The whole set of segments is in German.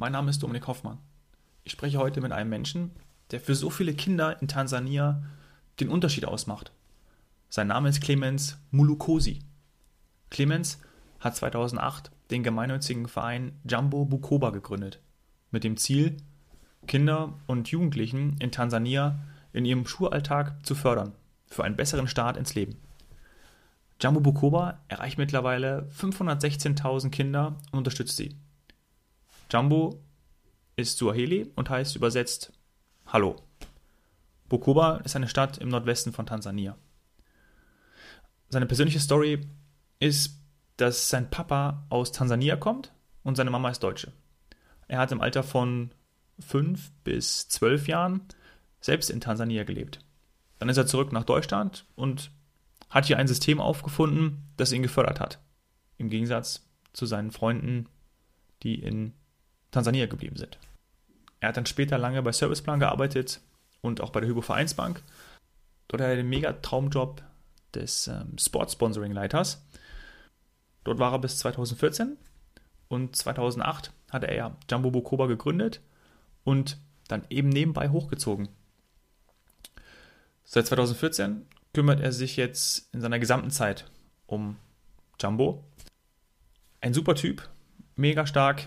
mein Name ist Dominik Hoffmann. Ich spreche heute mit einem Menschen, der für so viele Kinder in Tansania den Unterschied ausmacht. Sein Name ist Clemens Mulukosi. Clemens hat 2008 den gemeinnützigen Verein Jumbo Bukoba gegründet, mit dem Ziel, Kinder und Jugendlichen in Tansania in ihrem Schulalltag zu fördern, für einen besseren Start ins Leben. Jumbo Bukoba erreicht mittlerweile 516.000 Kinder und unterstützt sie. Jumbo ist Suaheli und heißt übersetzt Hallo. Bukoba ist eine Stadt im Nordwesten von Tansania. Seine persönliche Story ist, dass sein Papa aus Tansania kommt und seine Mama ist Deutsche. Er hat im Alter von fünf bis zwölf Jahren selbst in Tansania gelebt. Dann ist er zurück nach Deutschland und hat hier ein System aufgefunden, das ihn gefördert hat. Im Gegensatz zu seinen Freunden, die in Tansania geblieben sind. Er hat dann später lange bei Serviceplan gearbeitet und auch bei der Hypo Vereinsbank. Dort hat er den mega Traumjob des ähm, Sport-Sponsoring-Leiters. Dort war er bis 2014 und 2008 hatte er ja Jumbo Bokoba gegründet und dann eben nebenbei hochgezogen. Seit 2014 kümmert er sich jetzt in seiner gesamten Zeit um Jumbo. Ein super Typ, mega stark.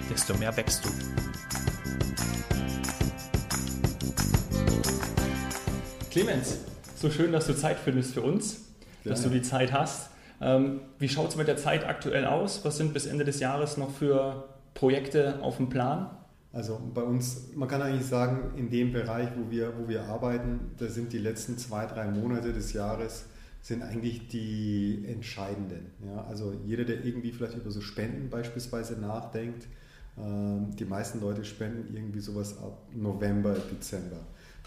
desto mehr wächst du. Clemens, so schön, dass du Zeit findest für uns, ja. dass du die Zeit hast. Ähm, wie schaut es mit der Zeit aktuell aus? Was sind bis Ende des Jahres noch für Projekte auf dem Plan? Also bei uns, man kann eigentlich sagen, in dem Bereich, wo wir, wo wir arbeiten, da sind die letzten zwei, drei Monate des Jahres sind eigentlich die entscheidenden. Ja? Also jeder, der irgendwie vielleicht über so Spenden beispielsweise nachdenkt, äh, die meisten Leute spenden irgendwie sowas ab November, Dezember.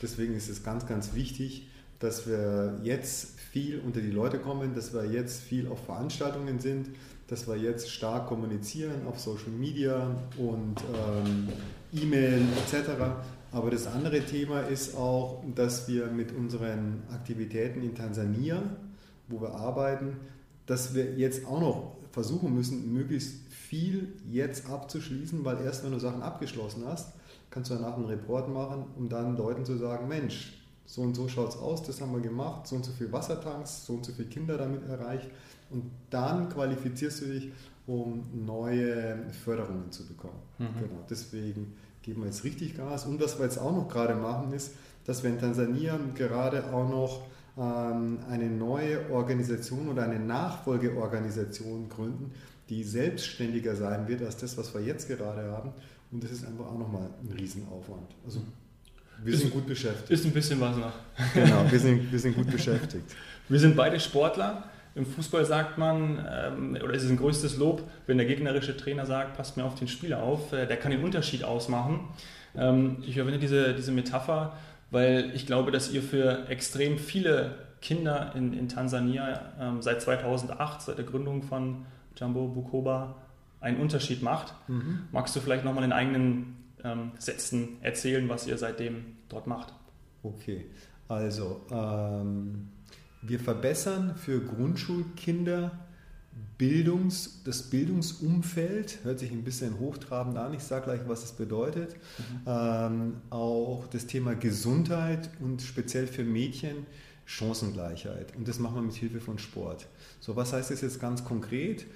Deswegen ist es ganz, ganz wichtig, dass wir jetzt viel unter die Leute kommen, dass wir jetzt viel auf Veranstaltungen sind, dass wir jetzt stark kommunizieren auf Social Media und ähm, E-Mail etc. Aber das andere Thema ist auch, dass wir mit unseren Aktivitäten in Tansania, wo wir arbeiten, dass wir jetzt auch noch versuchen müssen, möglichst viel jetzt abzuschließen, weil erst wenn du Sachen abgeschlossen hast, kannst du danach einen Report machen, um dann Leuten zu sagen, Mensch, so und so schaut es aus, das haben wir gemacht, so und so viele Wassertanks, so und so viele Kinder damit erreicht. Und dann qualifizierst du dich, um neue Förderungen zu bekommen. Mhm. Genau, deswegen geben wir jetzt richtig Gas. Und was wir jetzt auch noch gerade machen, ist, dass wir in Tansania gerade auch noch ähm, eine neue Organisation oder eine Nachfolgeorganisation gründen, die selbstständiger sein wird als das, was wir jetzt gerade haben. Und das ist einfach auch nochmal ein Riesenaufwand. Also wir ist, sind gut beschäftigt. Ist ein bisschen was noch. Genau, wir sind, wir sind gut beschäftigt. Wir sind beide Sportler. Im Fußball sagt man, ähm, oder ist es ein größtes Lob, wenn der gegnerische Trainer sagt, passt mir auf den Spieler auf, äh, der kann den Unterschied ausmachen. Ähm, ich verwende diese, diese Metapher, weil ich glaube, dass ihr für extrem viele Kinder in, in Tansania ähm, seit 2008, seit der Gründung von Jumbo Bukoba, einen Unterschied macht. Mhm. Magst du vielleicht nochmal in eigenen ähm, Sätzen erzählen, was ihr seitdem dort macht? Okay, also ähm, wir verbessern für Grundschulkinder Bildungs, das Bildungsumfeld, hört sich ein bisschen hochtrabend an, ich sage gleich, was es bedeutet. Mhm. Ähm, auch das Thema Gesundheit und speziell für Mädchen Chancengleichheit. Und das machen wir mit Hilfe von Sport. So, was heißt das jetzt ganz konkret?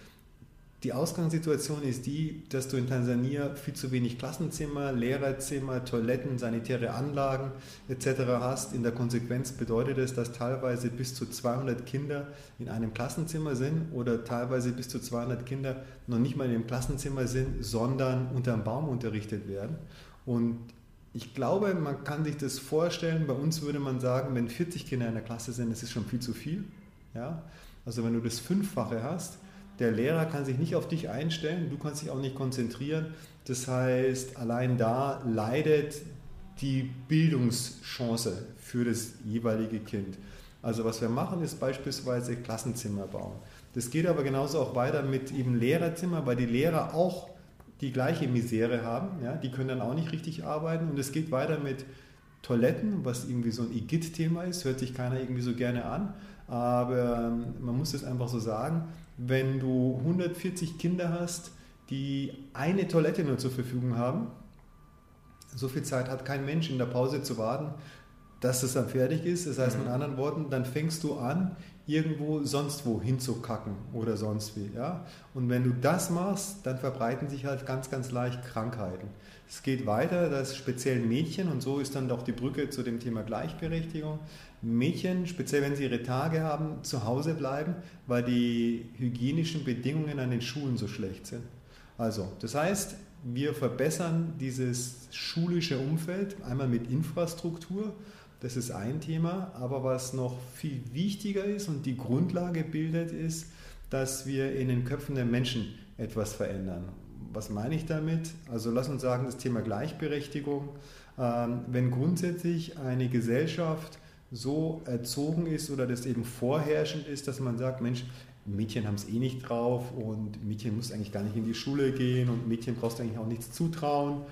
Die Ausgangssituation ist die, dass du in Tansania viel zu wenig Klassenzimmer, Lehrerzimmer, Toiletten, sanitäre Anlagen etc. hast. In der Konsequenz bedeutet es, dass teilweise bis zu 200 Kinder in einem Klassenzimmer sind oder teilweise bis zu 200 Kinder noch nicht mal in einem Klassenzimmer sind, sondern unter einem Baum unterrichtet werden. Und ich glaube, man kann sich das vorstellen, bei uns würde man sagen, wenn 40 Kinder in der Klasse sind, das ist schon viel zu viel. Ja? Also wenn du das Fünffache hast, Der Lehrer kann sich nicht auf dich einstellen, du kannst dich auch nicht konzentrieren. Das heißt, allein da leidet die Bildungschance für das jeweilige Kind. Also was wir machen, ist beispielsweise Klassenzimmer bauen. Das geht aber genauso auch weiter mit eben Lehrerzimmer, weil die Lehrer auch die gleiche Misere haben. Ja? Die können dann auch nicht richtig arbeiten. Und es geht weiter mit Toiletten, was irgendwie so ein Igitt-Thema ist, hört sich keiner irgendwie so gerne an. Aber ähm, man muss es einfach so sagen, wenn du 140 Kinder hast, die eine Toilette nur zur Verfügung haben, so viel Zeit hat kein Mensch in der Pause zu warten, dass es dann fertig ist. Das heißt mhm. mit anderen Worten, dann fängst du an, irgendwo sonst wo hinzukacken oder sonst wie. Ja? Und wenn du das machst, dann verbreiten sich halt ganz, ganz leicht Krankheiten. Es geht weiter, dass speziell Mädchen, und so ist dann doch die Brücke zu dem Thema Gleichberechtigung, Mädchen, speziell wenn sie ihre Tage haben, zu Hause bleiben, weil die hygienischen Bedingungen an den Schulen so schlecht sind. Also, das heißt, wir verbessern dieses schulische Umfeld einmal mit Infrastruktur, das ist ein Thema, aber was noch viel wichtiger ist und die Grundlage bildet, ist, dass wir in den Köpfen der Menschen etwas verändern. Was meine ich damit? Also lass uns sagen, das Thema Gleichberechtigung. Ähm, wenn grundsätzlich eine Gesellschaft so erzogen ist oder das eben vorherrschend ist, dass man sagt, Mensch, Mädchen haben es eh nicht drauf und Mädchen muss eigentlich gar nicht in die Schule gehen und Mädchen brauchst eigentlich auch nichts zutrauen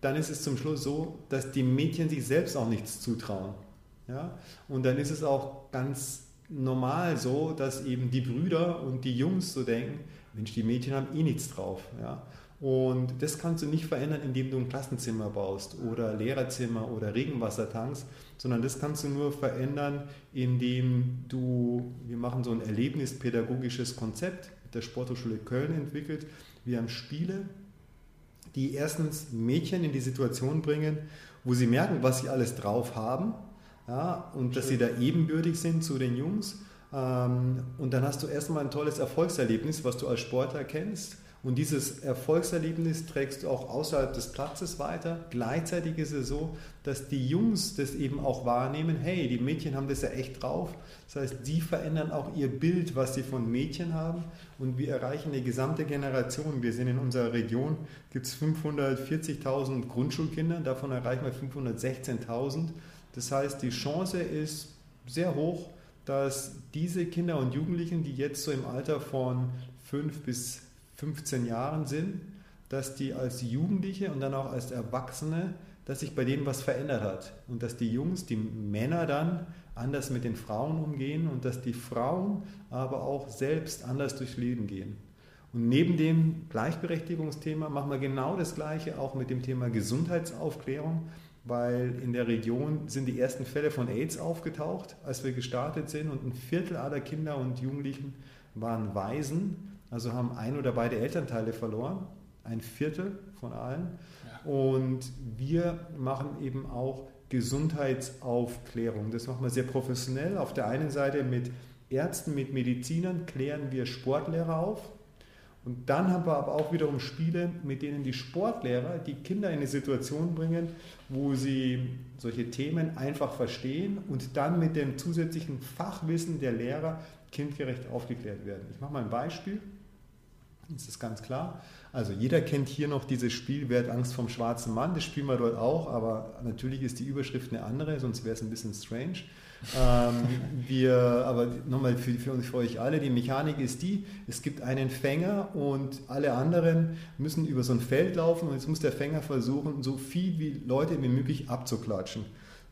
dann ist es zum Schluss so, dass die Mädchen sich selbst auch nichts zutrauen. Ja? Und dann ist es auch ganz normal so, dass eben die Brüder und die Jungs so denken, Mensch, die Mädchen haben eh nichts drauf. Ja? Und das kannst du nicht verändern, indem du ein Klassenzimmer baust oder Lehrerzimmer oder Regenwassertanks, sondern das kannst du nur verändern, indem du, wir machen so ein erlebnispädagogisches Konzept mit der Sporthochschule Köln entwickelt. Wir haben Spiele, die erstens Mädchen in die Situation bringen, wo sie merken, was sie alles drauf haben ja, und dass sie da ebenbürtig sind zu den Jungs. Ähm, und dann hast du erstmal ein tolles Erfolgserlebnis, was du als Sportler kennst. Und dieses Erfolgserlebnis trägst du auch außerhalb des Platzes weiter. Gleichzeitig ist es so, dass die Jungs das eben auch wahrnehmen, hey, die Mädchen haben das ja echt drauf. Das heißt, sie verändern auch ihr Bild, was sie von Mädchen haben. Und wir erreichen die gesamte Generation. Wir sind in unserer Region, gibt es 540.000 Grundschulkinder, davon erreichen wir 516.000. Das heißt, die Chance ist sehr hoch, dass diese Kinder und Jugendlichen, die jetzt so im Alter von 5 bis 15 Jahren sind, dass die als Jugendliche und dann auch als Erwachsene, dass sich bei denen was verändert hat und dass die Jungs, die Männer dann anders mit den Frauen umgehen und dass die Frauen aber auch selbst anders durchs Leben gehen. Und neben dem Gleichberechtigungsthema machen wir genau das Gleiche auch mit dem Thema Gesundheitsaufklärung, weil in der Region sind die ersten Fälle von AIDS aufgetaucht, als wir gestartet sind und ein Viertel aller Kinder und Jugendlichen waren Waisen also haben ein oder beide Elternteile verloren, ein Viertel von allen. Ja. Und wir machen eben auch Gesundheitsaufklärung. Das machen wir sehr professionell. Auf der einen Seite mit Ärzten, mit Medizinern klären wir Sportlehrer auf. Und dann haben wir aber auch wiederum Spiele, mit denen die Sportlehrer die Kinder in eine Situation bringen, wo sie solche Themen einfach verstehen und dann mit dem zusätzlichen Fachwissen der Lehrer kindgerecht aufgeklärt werden. Ich mache mal ein Beispiel. Ist das ganz klar? Also jeder kennt hier noch dieses Spiel Wer hat Angst vom schwarzen Mann? Das spielen wir dort auch, aber natürlich ist die Überschrift eine andere, sonst wäre es ein bisschen strange. Ähm, wir, aber nochmal für, für, für euch alle, die Mechanik ist die, es gibt einen Fänger und alle anderen müssen über so ein Feld laufen und jetzt muss der Fänger versuchen, so viel wie Leute wie möglich abzuklatschen.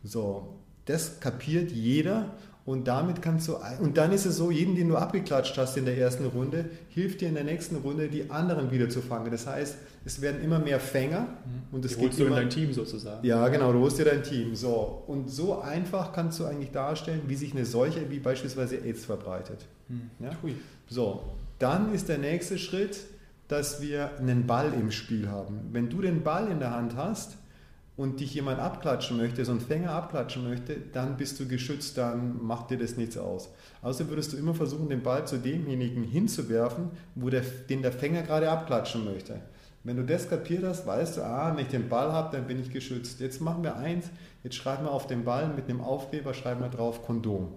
So, das kapiert jeder und damit kannst du, und dann ist es so, jeden, den du abgeklatscht hast in der ersten Runde, hilft dir in der nächsten Runde, die anderen wieder zu fangen. Das heißt, es werden immer mehr Fänger. Mhm. Und es die holst du in dein Team sozusagen. Ja, genau, du holst dir dein Team. So. Und so einfach kannst du eigentlich darstellen, wie sich eine Seuche wie beispielsweise AIDS verbreitet. Mhm. Ja? So, dann ist der nächste Schritt, dass wir einen Ball im Spiel haben. Wenn du den Ball in der Hand hast, und dich jemand abklatschen möchte, so ein Fänger abklatschen möchte, dann bist du geschützt, dann macht dir das nichts aus. Außerdem würdest du immer versuchen, den Ball zu demjenigen hinzuwerfen, wo der, den der Fänger gerade abklatschen möchte. Wenn du das kapiert hast, weißt du, ah, wenn ich den Ball habe, dann bin ich geschützt. Jetzt machen wir eins, jetzt schreiben wir auf den Ball mit einem Aufkleber, schreiben wir drauf Kondom.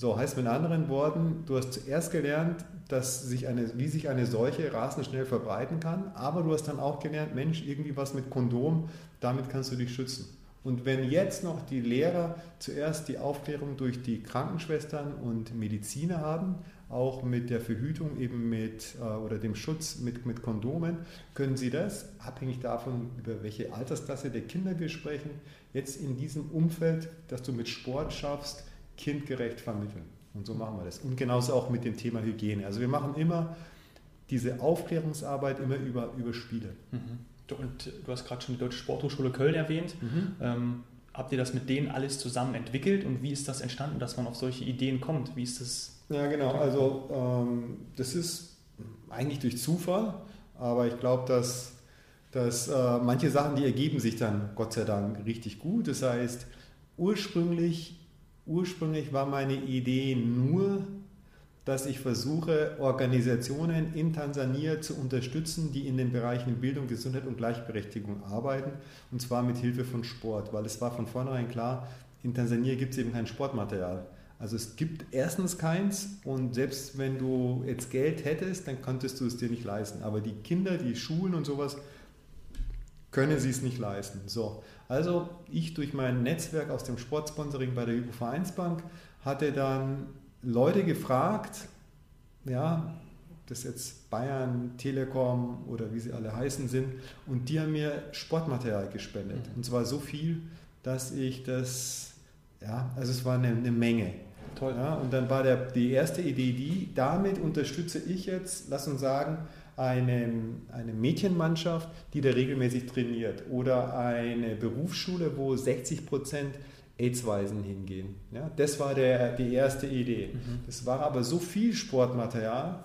So heißt mit anderen Worten, du hast zuerst gelernt, dass sich eine, wie sich eine Seuche rasend schnell verbreiten kann, aber du hast dann auch gelernt, Mensch, irgendwie was mit Kondom, damit kannst du dich schützen. Und wenn jetzt noch die Lehrer zuerst die Aufklärung durch die Krankenschwestern und Mediziner haben, auch mit der Verhütung eben mit äh, oder dem Schutz mit, mit Kondomen, können sie das, abhängig davon, über welche Altersklasse der Kinder wir sprechen, jetzt in diesem Umfeld, das du mit Sport schaffst, kindgerecht vermitteln. Und so machen wir das. Und genauso auch mit dem Thema Hygiene. Also wir machen immer diese Aufklärungsarbeit immer über, über Spiele. Mhm. Und du hast gerade schon die Deutsche Sporthochschule Köln erwähnt. Mhm. Ähm, habt ihr das mit denen alles zusammen entwickelt und wie ist das entstanden, dass man auf solche Ideen kommt? Wie ist das? Ja, genau. Also ähm, das ist eigentlich durch Zufall, aber ich glaube, dass, dass äh, manche Sachen, die ergeben sich dann Gott sei Dank richtig gut. Das heißt, ursprünglich Ursprünglich war meine Idee nur, dass ich versuche, Organisationen in Tansania zu unterstützen, die in den Bereichen Bildung, Gesundheit und Gleichberechtigung arbeiten, und zwar mit Hilfe von Sport, weil es war von vornherein klar, in Tansania gibt es eben kein Sportmaterial. Also es gibt erstens keins und selbst wenn du jetzt Geld hättest, dann könntest du es dir nicht leisten. Aber die Kinder, die Schulen und sowas, können sie es nicht leisten. So, also ich durch mein Netzwerk aus dem Sportsponsoring bei der Hypo Vereinsbank hatte dann Leute gefragt, ja, das jetzt Bayern, Telekom oder wie sie alle heißen sind, und die haben mir Sportmaterial gespendet. Mhm. Und zwar so viel, dass ich das, ja, also es war eine, eine Menge. Toll. Ja, und dann war der, die erste Idee die, damit unterstütze ich jetzt, lass uns sagen, eine, eine Mädchenmannschaft, die da regelmäßig trainiert oder eine Berufsschule, wo 60 Prozent AIDS-Waisen hingehen. Ja, das war der, die erste Idee. Mhm. Das war aber so viel Sportmaterial,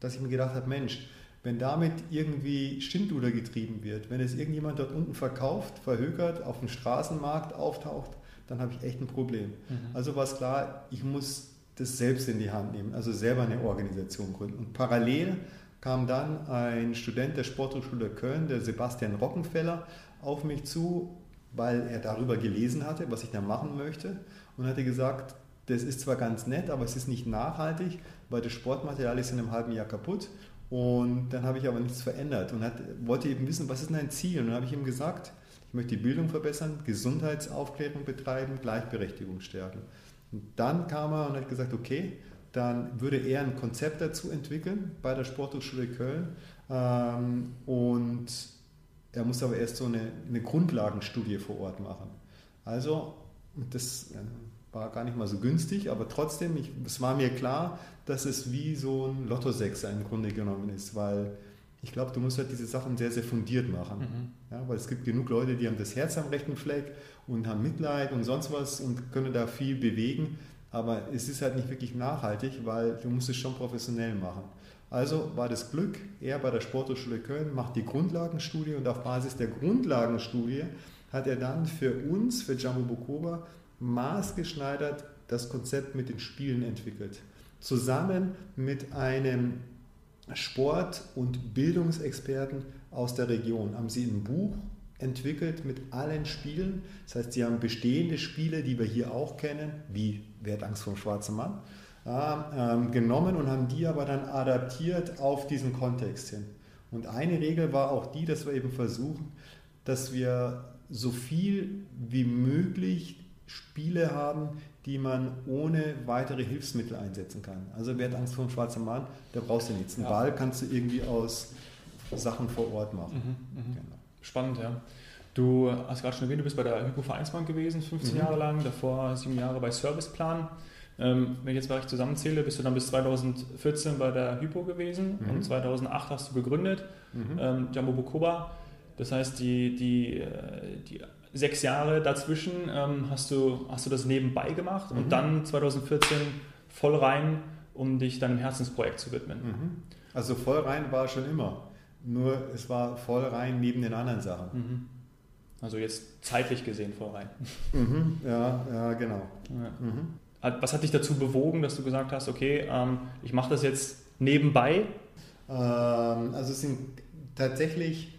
dass ich mir gedacht habe, Mensch, wenn damit irgendwie Schindluder getrieben wird, wenn es irgendjemand dort unten verkauft, verhökert, auf dem Straßenmarkt auftaucht, dann habe ich echt ein Problem. Mhm. Also war es klar, ich muss das selbst in die Hand nehmen, also selber eine Organisation gründen. Und parallel kam dann ein Student der Sporthochschule Köln, der Sebastian Rockenfeller, auf mich zu, weil er darüber gelesen hatte, was ich da machen möchte und hatte gesagt, das ist zwar ganz nett, aber es ist nicht nachhaltig, weil das Sportmaterial ist in einem halben Jahr kaputt und dann habe ich aber nichts verändert und hat, wollte eben wissen, was ist dein Ziel? Und dann habe ich ihm gesagt, ich möchte die Bildung verbessern, Gesundheitsaufklärung betreiben, Gleichberechtigung stärken. Und dann kam er und hat gesagt, okay, dann würde er ein Konzept dazu entwickeln bei der Sporthochschule Köln. Ähm, und er muss aber erst so eine, eine Grundlagenstudie vor Ort machen. Also, das äh, war gar nicht mal so günstig, aber trotzdem, ich, es war mir klar, dass es wie so ein Lotto-Sechser im Grunde genommen ist, weil ich glaube, du musst halt diese Sachen sehr, sehr fundiert machen. Mhm. Ja, weil es gibt genug Leute, die haben das Herz am rechten Fleck und haben Mitleid und sonst was und können da viel bewegen. Aber es ist halt nicht wirklich nachhaltig, weil du musst es schon professionell machen. Also war das Glück, er bei der Sporthochschule Köln macht die Grundlagenstudie und auf Basis der Grundlagenstudie hat er dann für uns, für Jambo Bokoba, maßgeschneidert das Konzept mit den Spielen entwickelt. Zusammen mit einem Sport- und Bildungsexperten aus der Region haben sie ein Buch entwickelt mit allen Spielen. Das heißt, sie haben bestehende Spiele, die wir hier auch kennen, wie Wer hat Angst vor dem schwarzen Mann, ähm, genommen und haben die aber dann adaptiert auf diesen Kontext hin. Und eine Regel war auch die, dass wir eben versuchen, dass wir so viel wie möglich Spiele haben, die man ohne weitere Hilfsmittel einsetzen kann. Also wer hat Angst vor dem schwarzen Mann, da brauchst du nichts. Einen ja. Ball kannst du irgendwie aus Sachen vor Ort machen. Mhm, mh. genau. Spannend, ja. Du hast gerade schon erwähnt, du bist bei der Hypo Vereinsbank gewesen, 15 mhm. Jahre lang, davor sieben Jahre bei Serviceplan. Ähm, wenn ich jetzt mal zusammenzähle, bist du dann bis 2014 bei der Hypo gewesen mhm. und 2008 hast du gegründet, mhm. ähm, Jambo Bukoba. Das heißt, die, die, äh, die sechs Jahre dazwischen ähm, hast, du, hast du das nebenbei gemacht und mhm. dann 2014 voll rein, um dich deinem Herzensprojekt zu widmen. Mhm. Also voll rein war schon immer. Nur es war voll rein neben den anderen Sachen. Mhm. Also jetzt zeitlich gesehen voll rein. Mhm, ja, ja, genau. Ja. Mhm. Was hat dich dazu bewogen, dass du gesagt hast, okay, ähm, ich mache das jetzt nebenbei? Ähm, also es sind tatsächlich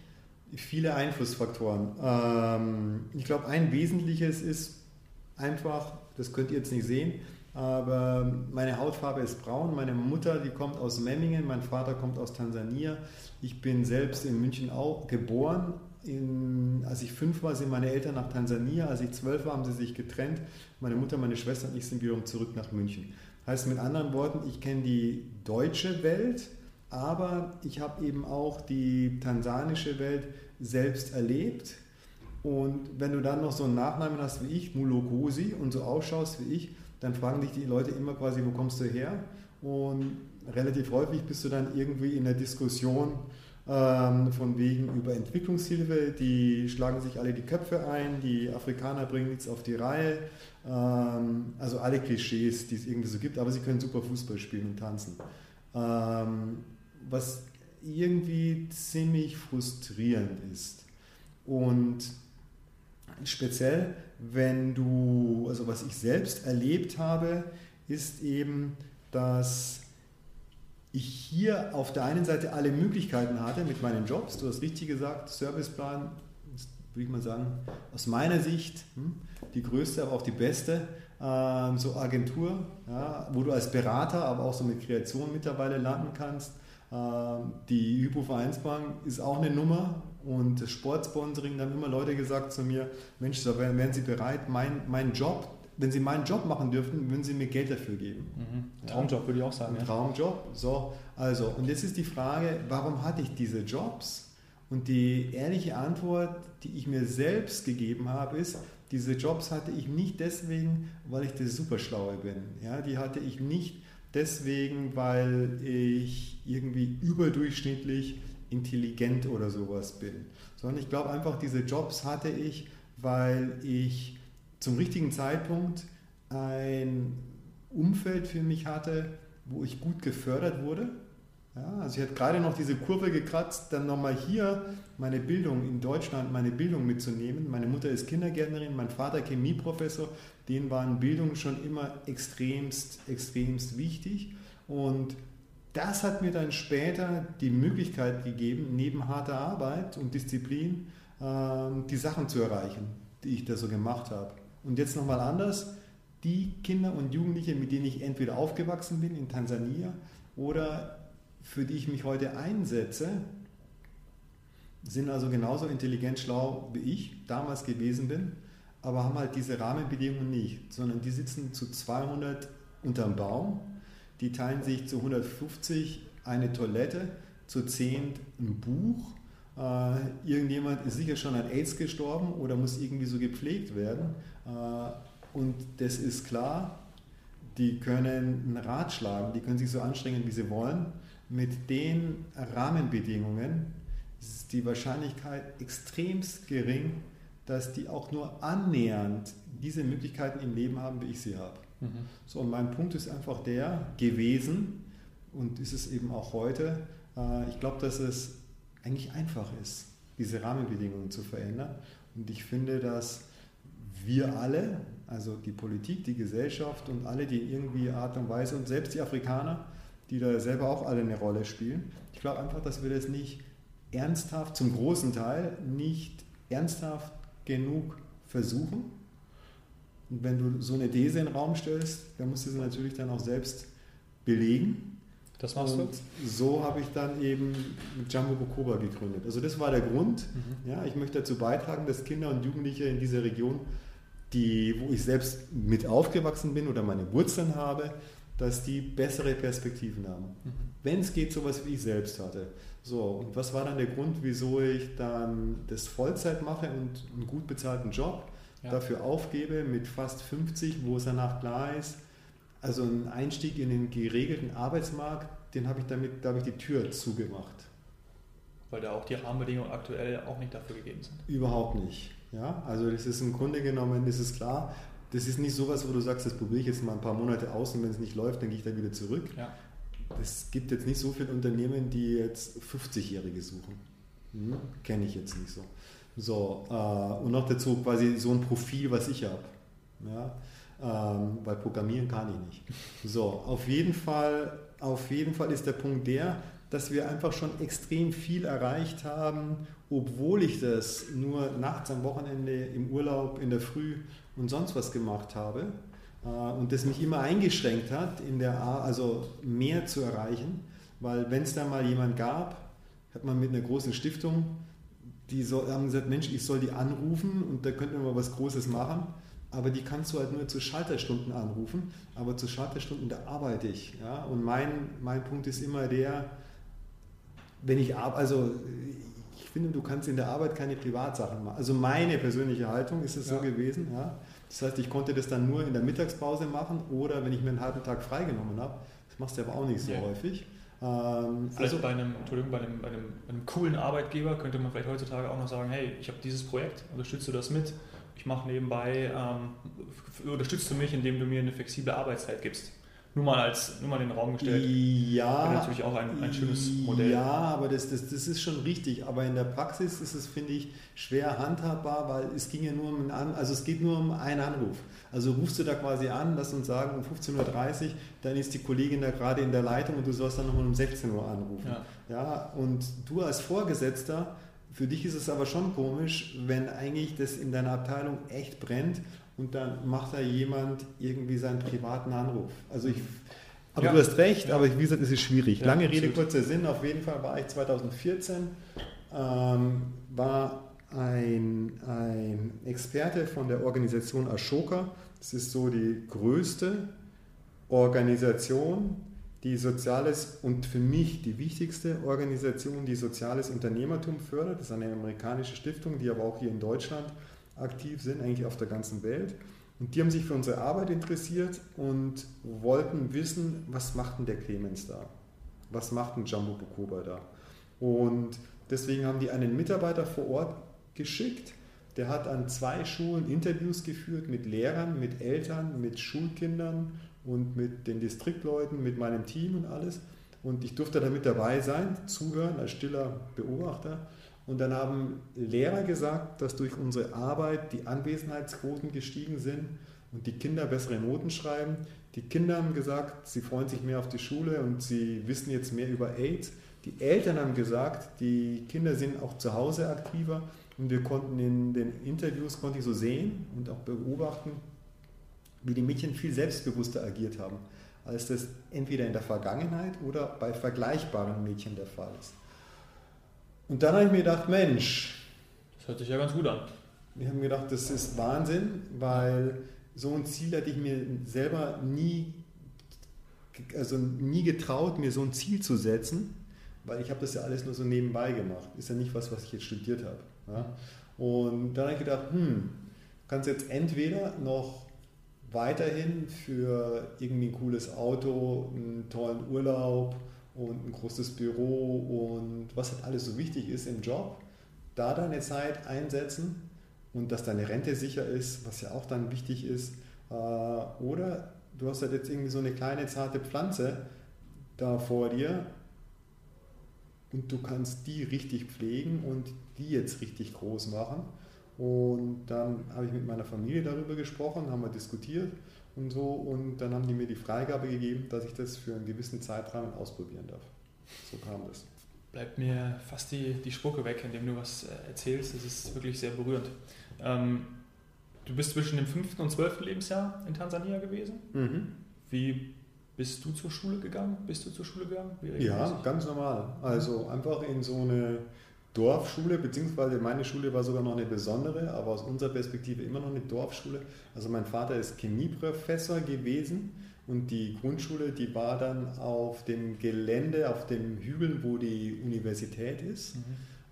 viele Einflussfaktoren. Ähm, ich glaube, ein wesentliches ist einfach, das könnt ihr jetzt nicht sehen, aber meine Hautfarbe ist braun. Meine Mutter, die kommt aus Memmingen, mein Vater kommt aus Tansania. Ich bin selbst in München auch geboren. In, als ich fünf war, sind meine Eltern nach Tansania. Als ich zwölf war, haben sie sich getrennt. Meine Mutter, meine Schwester und ich sind wiederum zurück nach München. Heißt mit anderen Worten, ich kenne die deutsche Welt, aber ich habe eben auch die tansanische Welt selbst erlebt. Und wenn du dann noch so einen Nachnamen hast wie ich, Mulokosi, und so ausschaust wie ich, dann fragen dich die Leute immer quasi, wo kommst du her? Und relativ häufig bist du dann irgendwie in der Diskussion ähm, von wegen über Entwicklungshilfe. Die schlagen sich alle die Köpfe ein, die Afrikaner bringen nichts auf die Reihe. Ähm, also alle Klischees, die es irgendwie so gibt, aber sie können super Fußball spielen und tanzen. Ähm, was irgendwie ziemlich frustrierend ist. Und speziell, wenn du, also was ich selbst erlebt habe, ist eben, dass ich hier auf der einen Seite alle Möglichkeiten hatte mit meinen Jobs. Du hast richtig gesagt, Serviceplan, würde ich mal sagen, aus meiner Sicht hm, die größte, aber auch die beste, ähm, so Agentur, ja, wo du als Berater, aber auch so mit Kreation mittlerweile landen kannst. Ähm, die Hypo-Vereinsbank ist auch eine Nummer und das Sportsponsoring, da haben immer Leute gesagt zu mir, Mensch, da wären Sie bereit, mein, meinen Job, wenn Sie meinen Job machen dürften, würden Sie mir Geld dafür geben. Mhm. Traumjob ja. würde ich auch sagen. Ein Traumjob. So, also, und jetzt ist die Frage, warum hatte ich diese Jobs? Und die ehrliche Antwort, die ich mir selbst gegeben habe, ist, diese Jobs hatte ich nicht deswegen, weil ich der Superschlaue bin. Ja, die hatte ich nicht deswegen, weil ich irgendwie überdurchschnittlich intelligent oder sowas bin, sondern ich glaube einfach, diese Jobs hatte ich, weil ich zum richtigen Zeitpunkt ein Umfeld für mich hatte, wo ich gut gefördert wurde. Ja, also ich hatte gerade noch diese Kurve gekratzt, dann nochmal hier meine Bildung in Deutschland, meine Bildung mitzunehmen. Meine Mutter ist Kindergärtnerin, mein Vater Chemieprofessor, denen waren Bildung schon immer extremst, extremst wichtig. Und das hat mir dann später die Möglichkeit gegeben, neben harter Arbeit und Disziplin ähm, die Sachen zu erreichen, die ich da so gemacht habe. Und jetzt nochmal anders, die Kinder und Jugendliche, mit denen ich entweder aufgewachsen bin in Tansania oder für die ich mich heute einsetze, sind also genauso intelligent schlau wie ich damals gewesen bin, aber haben halt diese Rahmenbedingungen nicht, sondern die sitzen zu 200 unterm Baum die teilen sich zu 150 eine Toilette, zu 10 ein Buch. Äh, irgendjemand ist sicher schon an AIDS gestorben oder muss irgendwie so gepflegt werden. Äh, und das ist klar, die können einen Rat schlagen, die können sich so anstrengen, wie sie wollen. Mit den Rahmenbedingungen ist die Wahrscheinlichkeit extremst gering, dass die auch nur annähernd diese Möglichkeiten im Leben haben, wie ich sie habe. So, und mein Punkt ist einfach der gewesen und ist es eben auch heute. Äh, ich glaube, dass es eigentlich einfach ist, diese Rahmenbedingungen zu verändern. Und ich finde, dass wir alle, also die Politik, die Gesellschaft und alle, die in irgendwie Art und Weise und selbst die Afrikaner, die da selber auch alle eine Rolle spielen, ich glaube einfach, dass wir das nicht ernsthaft, zum großen Teil, nicht ernsthaft genug versuchen und wenn du so eine These in den Raum stellst, dann musst du sie natürlich dann auch selbst belegen. Das machst und du? So habe ich dann eben Jumbo Bokoba gegründet. Also das war der Grund. Mhm. Ja, ich möchte dazu beitragen, dass Kinder und Jugendliche in dieser Region, die, wo ich selbst mit aufgewachsen bin oder meine Wurzeln habe, dass die bessere Perspektiven haben. Mhm. Wenn es geht, sowas wie ich selbst hatte. So, und was war dann der Grund, wieso ich dann das Vollzeit mache und einen gut bezahlten Job? Ja. dafür aufgebe mit fast 50, wo es danach klar ist, also ein Einstieg in den geregelten Arbeitsmarkt, den habe ich damit, da habe ich die Tür zugemacht. Weil da auch die Rahmenbedingungen aktuell auch nicht dafür gegeben sind. Überhaupt nicht. Ja, also das ist im Grunde genommen, das ist klar, das ist nicht sowas, wo du sagst, das probiere ich jetzt mal ein paar Monate aus und wenn es nicht läuft, dann gehe ich da wieder zurück. Ja. Es gibt jetzt nicht so viele Unternehmen, die jetzt 50-Jährige suchen. Hm? Kenne ich jetzt nicht so. So, äh, und noch dazu quasi so ein Profil, was ich habe. Ja? Ähm, weil programmieren kann ich nicht. So, auf jeden Fall, auf jeden Fall ist der Punkt der, dass wir einfach schon extrem viel erreicht haben, obwohl ich das nur nachts am Wochenende im Urlaub, in der Früh und sonst was gemacht habe. äh, und das mich immer eingeschränkt hat, in der A, also mehr zu erreichen, weil wenn es da mal jemand gab, hat man mit einer großen Stiftung, die so, haben gesagt, Mensch, ich soll die anrufen und da könnten wir mal was Großes machen aber die kannst du halt nur zu Schalterstunden anrufen, aber zu Schalterstunden, da arbeite ich. Ja? Und mein, mein Punkt ist immer der, wenn ich arbeite, also ich finde, du kannst in der Arbeit keine Privatsachen machen. Also meine persönliche Haltung ist es ja. so gewesen. Ja? Das heißt, ich konnte das dann nur in der Mittagspause machen oder wenn ich mir einen halben Tag freigenommen habe. Das machst du aber auch nicht so ja. häufig. Ähm, vielleicht also, bei einem, Entschuldigung, bei einem, bei, einem, einem coolen Arbeitgeber könnte man vielleicht heutzutage auch noch sagen, hey, ich habe dieses Projekt, unterstützt du das mit? ich mache nebenbei, ähm, unterstützt du mich, indem du mir eine flexible Arbeitszeit gibst. Nur mal als nur mal in den Raum gestellt. Ja. Wäre natürlich auch ein, ein schönes Modell. Ja, aber das, das, das ist schon richtig. Aber in der Praxis ist es, finde ich, schwer handhabbar, weil es ging ja nur um einen, also es geht nur um einen Anruf. Also rufst du da quasi an, lass uns sagen um 15.30 Uhr, dann ist die Kollegin da gerade in der Leitung und du sollst dann nochmal um 16 Uhr anrufen. Ja. ja. Und du als Vorgesetzter für dich ist es aber schon komisch, wenn eigentlich das in deiner Abteilung echt brennt und dann macht da jemand irgendwie seinen privaten Anruf. Also ich, aber ja. du hast recht, ja. aber wie gesagt, es ist schwierig. Ja, Lange absolut. Rede, kurzer Sinn. Auf jeden Fall war ich 2014, ähm, war ein, ein Experte von der Organisation Ashoka. Das ist so die größte Organisation die soziales und für mich die wichtigste Organisation, die soziales Unternehmertum fördert. Das ist eine amerikanische Stiftung, die aber auch hier in Deutschland aktiv sind, eigentlich auf der ganzen Welt. Und die haben sich für unsere Arbeit interessiert und wollten wissen, was macht denn der Clemens da? Was macht ein Jumbo Bukoba da? Und deswegen haben die einen Mitarbeiter vor Ort geschickt, der hat an zwei Schulen Interviews geführt mit Lehrern, mit Eltern, mit Schulkindern und mit den Distriktleuten, mit meinem Team und alles. Und ich durfte da mit dabei sein, zuhören als stiller Beobachter. Und dann haben Lehrer gesagt, dass durch unsere Arbeit die Anwesenheitsquoten gestiegen sind und die Kinder bessere Noten schreiben. Die Kinder haben gesagt, sie freuen sich mehr auf die Schule und sie wissen jetzt mehr über AIDS. Die Eltern haben gesagt, die Kinder sind auch zu Hause aktiver und wir konnten in den Interviews konnte ich so sehen und auch beobachten, wie die Mädchen viel selbstbewusster agiert haben, als das entweder in der Vergangenheit oder bei vergleichbaren Mädchen der Fall ist. Und dann habe ich mir gedacht, Mensch. Das hört sich ja ganz gut an. Wir haben gedacht, das ist Wahnsinn, weil so ein Ziel hätte ich mir selber nie, also nie getraut, mir so ein Ziel zu setzen, weil ich habe das ja alles nur so nebenbei gemacht. Ist ja nicht was, was ich jetzt studiert habe. Ja? Und dann habe ich gedacht, hm, kannst jetzt entweder noch weiterhin für irgendwie ein cooles Auto, einen tollen Urlaub und ein großes Büro und was halt alles so wichtig ist im Job, da deine Zeit einsetzen und dass deine Rente sicher ist, was ja auch dann wichtig ist. Äh, oder du hast halt jetzt irgendwie so eine kleine zarte Pflanze da vor dir und du kannst die richtig pflegen und die jetzt richtig groß machen. Und dann habe ich mit meiner Familie darüber gesprochen, haben wir diskutiert und so. Und dann haben die mir die Freigabe gegeben, dass ich das für einen gewissen Zeitrahmen ausprobieren darf. So kam das. Bleibt mir fast die, die Spucke weg, indem du was äh, erzählst. Das ist wirklich sehr berührend. Ähm, du bist zwischen dem fünften und zwölften Lebensjahr in Tansania gewesen. Mhm. Wie bist du zur Schule gegangen? Bist du zur Schule gegangen? Ja, ganz normal. Also einfach in so eine Dorfschule, beziehungsweise meine Schule war sogar noch eine besondere, aber aus unserer Perspektive immer noch eine Dorfschule. Also mein Vater ist Chemieprofessor gewesen und die Grundschule, die war dann auf dem Gelände, auf dem Hügel, wo die Universität ist. Mhm.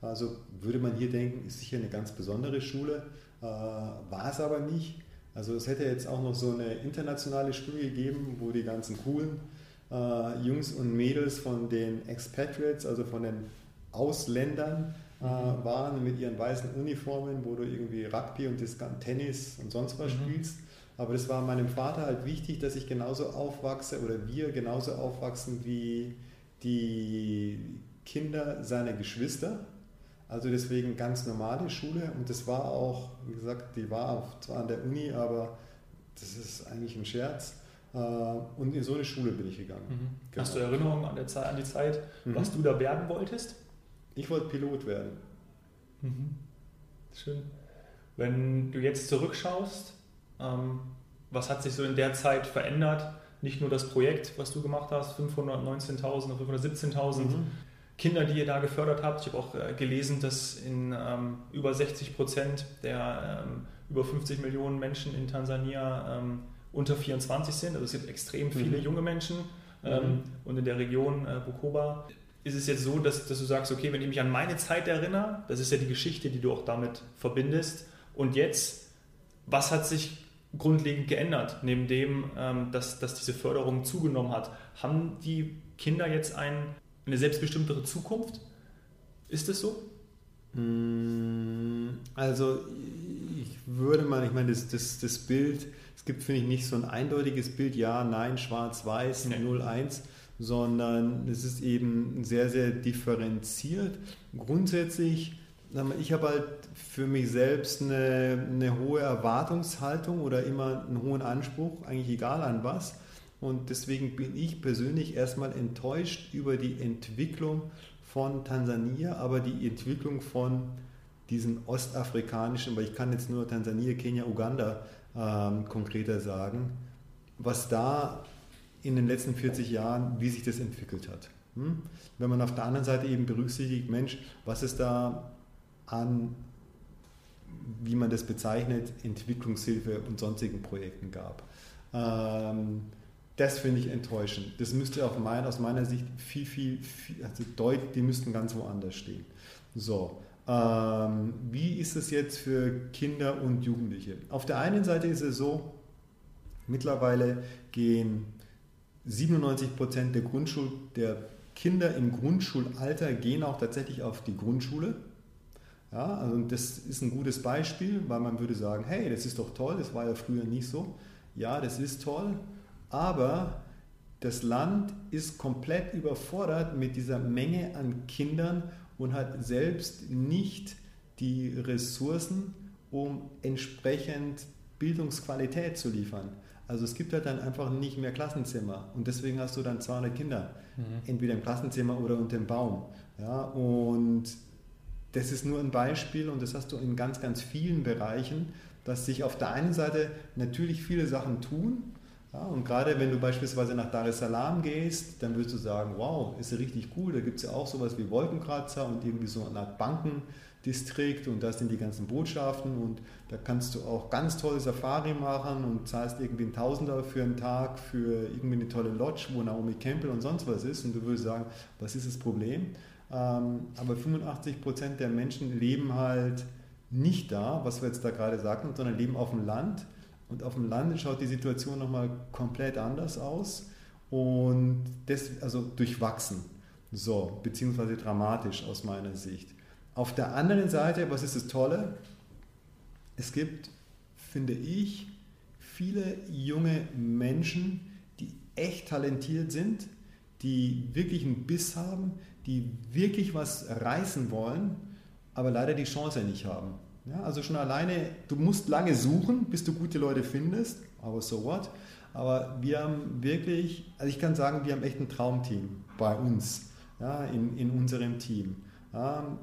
Also würde man hier denken, ist sicher eine ganz besondere Schule, äh, war es aber nicht. Also es hätte jetzt auch noch so eine internationale Schule gegeben, wo die ganzen coolen äh, Jungs und Mädels von den Expatriates, also von den Ausländern äh, waren mit ihren weißen Uniformen, wo du irgendwie Rugby und Tennis und sonst was mhm. spielst. Aber das war meinem Vater halt wichtig, dass ich genauso aufwachse oder wir genauso aufwachsen wie die Kinder seiner Geschwister. Also deswegen ganz normale Schule und das war auch, wie gesagt, die war zwar an der Uni, aber das ist eigentlich ein Scherz. Äh, und in so eine Schule bin ich gegangen. Mhm. Genau. Hast du Erinnerungen an, an die Zeit, mhm. was du da werden wolltest? Ich wollte Pilot werden. Mhm. Schön. Wenn du jetzt zurückschaust, ähm, was hat sich so in der Zeit verändert? Nicht nur das Projekt, was du gemacht hast, 519.000 oder 517.000 mhm. Kinder, die ihr da gefördert habt. Ich habe auch äh, gelesen, dass in ähm, über 60 Prozent der ähm, über 50 Millionen Menschen in Tansania ähm, unter 24 sind. Also es gibt extrem viele mhm. junge Menschen. Ähm, mhm. Und in der Region äh, Bukoba ist es jetzt so, dass, dass du sagst, okay, wenn ich mich an meine Zeit erinnere, das ist ja die Geschichte, die du auch damit verbindest. Und jetzt, was hat sich grundlegend geändert, neben dem, ähm, dass, dass diese Förderung zugenommen hat? Haben die Kinder jetzt ein eine selbstbestimmtere Zukunft? Ist es so? Mm, also ich würde mal, ich meine, das, das, das Bild, es gibt, finde ich, nicht so ein eindeutiges Bild, ja, nein, schwarz-weiß, nee. 0-1, sondern es ist eben sehr, sehr differenziert. Grundsätzlich, ich habe halt für mich selbst eine, eine hohe Erwartungshaltung oder immer einen hohen Anspruch, eigentlich egal an was. Und deswegen bin ich persönlich erstmal enttäuscht über die Entwicklung von Tansania, aber die Entwicklung von diesen ostafrikanischen, weil ich kann jetzt nur Tansania, Kenia, Uganda ähm, konkreter sagen, was da in den letzten 40 Jahren, wie sich das entwickelt hat. Hm? Wenn man auf der anderen Seite eben berücksichtigt, Mensch, was ist da an, wie man das bezeichnet, Entwicklungshilfe und sonstigen Projekten gab. Ähm, das finde ich enttäuschend. Das müsste auf mein, aus meiner Sicht viel, viel, viel also deutlich, die müssten ganz woanders stehen. So, ähm, wie ist es jetzt für Kinder und Jugendliche? Auf der einen Seite ist es so, mittlerweile gehen 97 Prozent der Grundschul der Kinder im Grundschulalter gehen auch tatsächlich auf die Grundschule. Ja, also das ist ein gutes Beispiel, weil man würde sagen, hey, das ist doch toll, das war ja früher nicht so. Ja, das ist toll, aber das Land ist komplett überfordert mit dieser Menge an Kindern und hat selbst nicht die Ressourcen, um entsprechend Bildungsqualität zu liefern. Also es gibt halt dann einfach nicht mehr Klassenzimmer und deswegen hast du dann 200 Kinder, mhm. entweder im Klassenzimmer oder unter dem Baum. Ja, und das ist nur ein Beispiel und das hast du in ganz, ganz vielen Bereichen, dass sich auf der einen Seite natürlich viele Sachen tun, ja, und gerade wenn du beispielsweise nach Dar es Salaam gehst, dann wirst du sagen, wow, ist ja richtig cool, da gibt es ja auch sowas wie Wolkenkratzer und irgendwie so eine Art Bankendistrikt und da sind die ganzen Botschaften und da kannst du auch ganz tolle Safari machen und zahlst irgendwie ein Tausender für einen Tag für irgendwie eine tolle Lodge, wo Naomi Campbell und sonst was ist und du würdest sagen, was ist das Problem? Ähm, aber 85 Prozent der Menschen leben halt nicht da, was wir jetzt da gerade sagten, sondern leben auf dem Land und auf dem Lande schaut die Situation nochmal komplett anders aus und das, also durchwachsen, so, beziehungsweise dramatisch aus meiner Sicht. Auf der anderen Seite, was ist das Tolle? Es gibt, finde ich, viele junge Menschen, die echt talentiert sind, die wirklich einen Biss haben, die wirklich was reißen wollen, aber leider die Chance nicht haben. Ja, also schon alleine, du musst lange suchen, bis du gute Leute findest, aber so what. Aber wir haben wirklich, also ich kann sagen, wir haben echt ein Traumteam bei uns, ja, in, in unserem Team. Ja,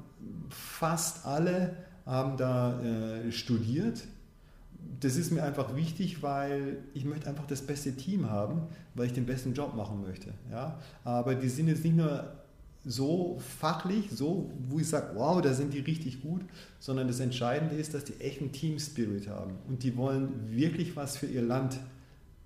fast alle haben da äh, studiert. Das ist mir einfach wichtig, weil ich möchte einfach das beste Team haben, weil ich den besten Job machen möchte. Ja? Aber die sind jetzt nicht nur so fachlich, so, wo ich sage, wow, da sind die richtig gut, sondern das Entscheidende ist, dass die echt einen Team Spirit haben und die wollen wirklich was für ihr Land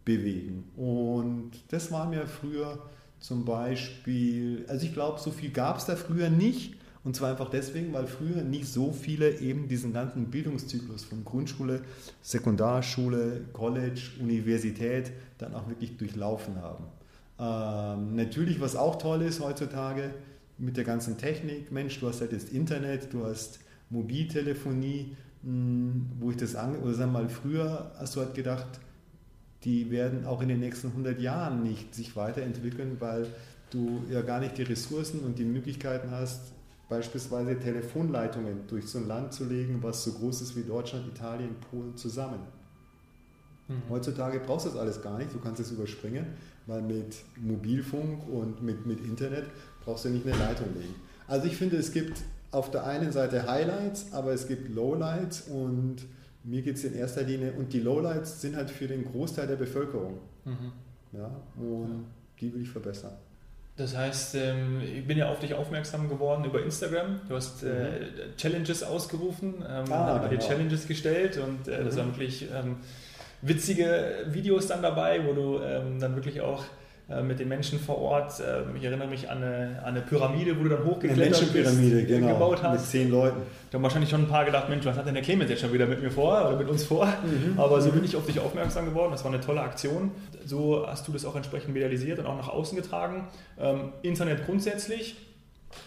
bewegen. Und das war mir früher zum Beispiel, also ich glaube, so viel gab es da früher nicht. Und zwar einfach deswegen, weil früher nicht so viele eben diesen ganzen Bildungszyklus von Grundschule, Sekundarschule, College, Universität dann auch wirklich durchlaufen haben. Ähm, natürlich, was auch toll ist heutzutage, mit der ganzen Technik, Mensch, du hast halt jetzt Internet, du hast Mobiltelefonie, hm, wo ich das an, oder sagen wir mal, früher hast du halt gedacht, die werden auch in den nächsten 100 Jahren nicht sich weiterentwickeln, weil du ja gar nicht die Ressourcen und die Möglichkeiten hast, beispielsweise Telefonleitungen durch so ein Land zu legen, was so groß ist wie Deutschland, Italien, Polen zusammen. Mhm. Heutzutage brauchst du das alles gar nicht, du kannst es überspringen, weil mit Mobilfunk und mit, mit Internet brauchst du nicht eine Leitung legen. Also ich finde, es gibt auf der einen Seite Highlights, aber es gibt Lowlights und Mir geht es in erster Linie, und die Lowlights sind halt für den Großteil der Bevölkerung. Mhm. Ja, und ja. die will ich verbessern. Das heißt, ähm, ich bin ja auf dich aufmerksam geworden über Instagram. Du hast äh, mhm. Challenges ausgerufen, ähm, ah, genau. dir Challenges gestellt und äh, das mhm. waren wirklich ähm, witzige Videos dann dabei, wo du dann wirklich auch äh, mit den Menschen vor Ort. Ähm, ich erinnere mich an eine, an eine Pyramide, wo du dann hochgeklettert bist, äh, genau, gebaut hast. Mit zehn Leuten. Da haben wahrscheinlich schon ein paar gedacht, Mensch, was hat denn der Clemens jetzt schon wieder mit mir vor oder mit uns vor? Mhm. Aber so bin ich auf dich aufmerksam geworden. Das war eine tolle Aktion. So hast du das auch entsprechend medialisiert und auch nach außen getragen. Ähm, Internet grundsätzlich.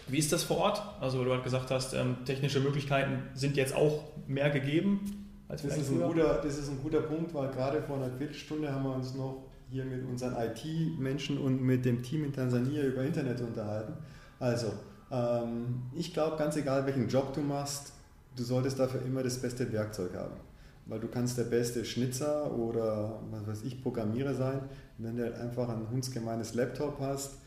Wie ist das vor Ort? Also du hast gesagt hast, ähm, technische Möglichkeiten sind jetzt auch mehr gegeben. Als das, ist ein guter, das ist ein guter Punkt, weil gerade vor einer Viertelstunde haben wir uns noch hier mit unseren IT-Menschen und mit dem Team in Tansania über Internet unterhalten. Also, ähm, ich glaube, ganz egal welchen Job du machst, du solltest dafür immer das beste Werkzeug haben. Weil du kannst der beste Schnitzer oder was weiß ich, Programmierer sein. Wenn du halt einfach ein hundsgemeines Laptop hast,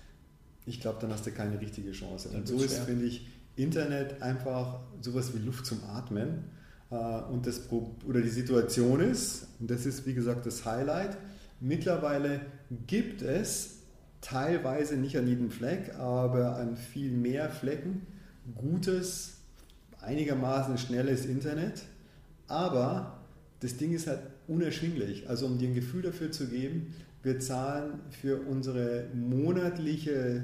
ich glaube, dann hast du keine richtige Chance. Und so ist, finde ich, Internet einfach sowas wie Luft zum Atmen. Äh, und das, oder die Situation ist, und das ist wie gesagt das Highlight, Mittlerweile gibt es teilweise nicht an jedem Fleck, aber an viel mehr Flecken gutes, einigermaßen schnelles Internet. Aber das Ding ist halt unerschwinglich. Also um dir ein Gefühl dafür zu geben, wir zahlen für unsere monatliche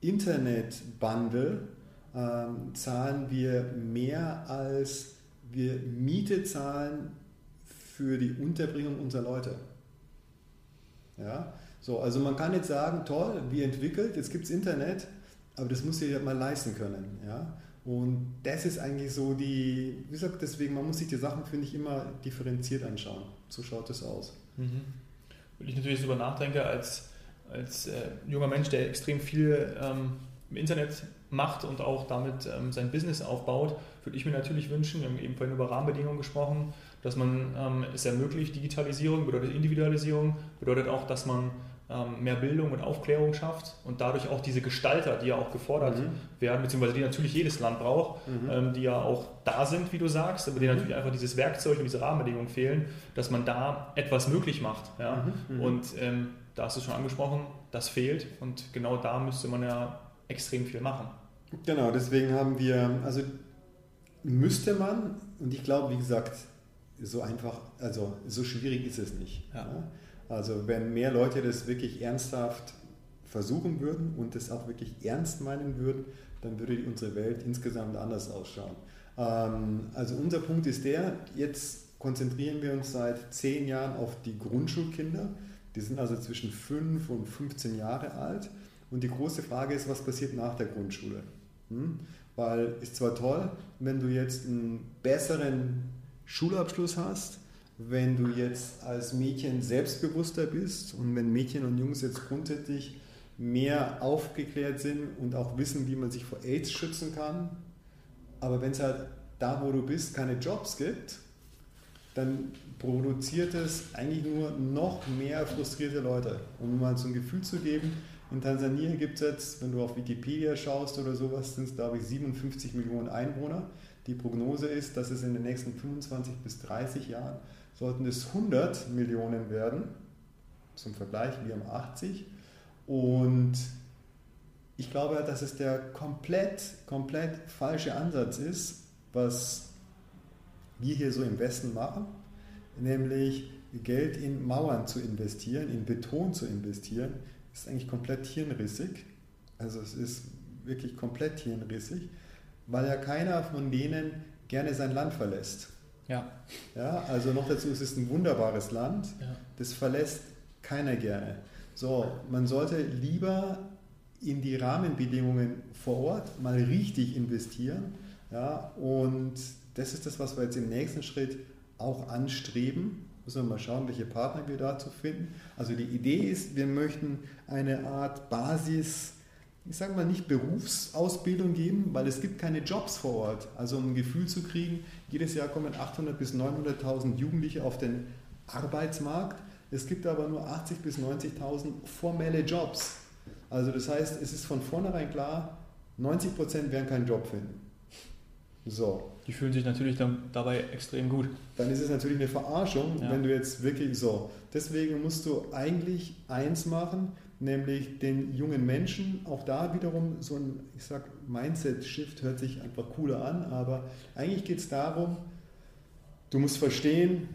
Internet-Bundle ähm, zahlen wir mehr als wir Miete zahlen für die Unterbringung unserer Leute. Ja? So, also man kann jetzt sagen, toll, wie entwickelt, jetzt gibt es Internet, aber das muss ich mal leisten können. Ja? Und das ist eigentlich so die, wie gesagt, deswegen, man muss sich die Sachen, finde ich, immer differenziert anschauen. So schaut es aus. Mhm. Wenn ich natürlich darüber nachdenke, als, als äh, junger Mensch, der extrem viel ähm, im Internet macht und auch damit ähm, sein Business aufbaut, würde ich mir natürlich wünschen, wir haben eben vorhin über Rahmenbedingungen gesprochen, dass man ähm, es ermöglicht, Digitalisierung bedeutet Individualisierung, bedeutet auch, dass man ähm, mehr Bildung und Aufklärung schafft und dadurch auch diese Gestalter, die ja auch gefordert mhm. werden, beziehungsweise die natürlich jedes Land braucht, mhm. ähm, die ja auch da sind, wie du sagst, aber denen mhm. natürlich einfach dieses Werkzeug und diese Rahmenbedingungen fehlen, dass man da etwas möglich macht. Ja? Mhm. Mhm. Und ähm, da hast du es schon angesprochen, das fehlt und genau da müsste man ja extrem viel machen. Genau, deswegen haben wir, also müsste man, und ich glaube, wie gesagt, so einfach, also so schwierig ist es nicht. Ja. Also wenn mehr Leute das wirklich ernsthaft versuchen würden und das auch wirklich ernst meinen würden, dann würde unsere Welt insgesamt anders ausschauen. Ähm, also unser Punkt ist der, jetzt konzentrieren wir uns seit zehn Jahren auf die Grundschulkinder. Die sind also zwischen 5 und 15 Jahre alt. Und die große Frage ist, was passiert nach der Grundschule? Hm? Weil ist zwar toll, wenn du jetzt einen besseren Schulabschluss hast, wenn du jetzt als Mädchen selbstbewusster bist und wenn Mädchen und Jungs jetzt grundsätzlich mehr aufgeklärt sind und auch wissen, wie man sich vor AIDS schützen kann, aber wenn es halt da, wo du bist, keine Jobs gibt, dann produziert es eigentlich nur noch mehr frustrierte Leute. Um mal so ein Gefühl zu geben, in Tansania gibt es jetzt, wenn du auf Wikipedia schaust oder sowas, sind es glaube ich 57 Millionen Einwohner. Die Prognose ist, dass es in den nächsten 25 bis 30 Jahren sollten es 100 Millionen werden. Zum Vergleich, wir haben 80. Und ich glaube, dass es der komplett, komplett falsche Ansatz ist, was wir hier so im Westen machen, nämlich Geld in Mauern zu investieren, in Beton zu investieren, ist eigentlich komplett hirnrissig. Also es ist wirklich komplett hirnrissig weil ja keiner von denen gerne sein Land verlässt. Ja. ja also noch dazu ist es ein wunderbares Land, ja. das verlässt keiner gerne. So, man sollte lieber in die Rahmenbedingungen vor Ort mal richtig investieren. Ja, und das ist das, was wir jetzt im nächsten Schritt auch anstreben. Müssen wir mal schauen, welche Partner wir dazu finden. Also die Idee ist, wir möchten eine Art Basis ich sage mal nicht Berufsausbildung geben, weil es gibt keine Jobs vor Ort. Also um ein Gefühl zu kriegen, jedes Jahr kommen 800.000 bis 900.000 Jugendliche auf den Arbeitsmarkt. Es gibt aber nur 80.000 bis 90.000 formelle Jobs. Also das heißt, es ist von vornherein klar, 90 Prozent werden keinen Job finden. So. Die fühlen sich natürlich dann dabei extrem gut. Dann ist es natürlich eine Verarschung, Ja. wenn du jetzt wirklich so. Deswegen musst du eigentlich eins machen, nämlich den jungen Menschen, auch da wiederum so ein, ich sag, Mindset-Shift hört sich einfach cooler an, aber eigentlich geht es darum, du musst verstehen,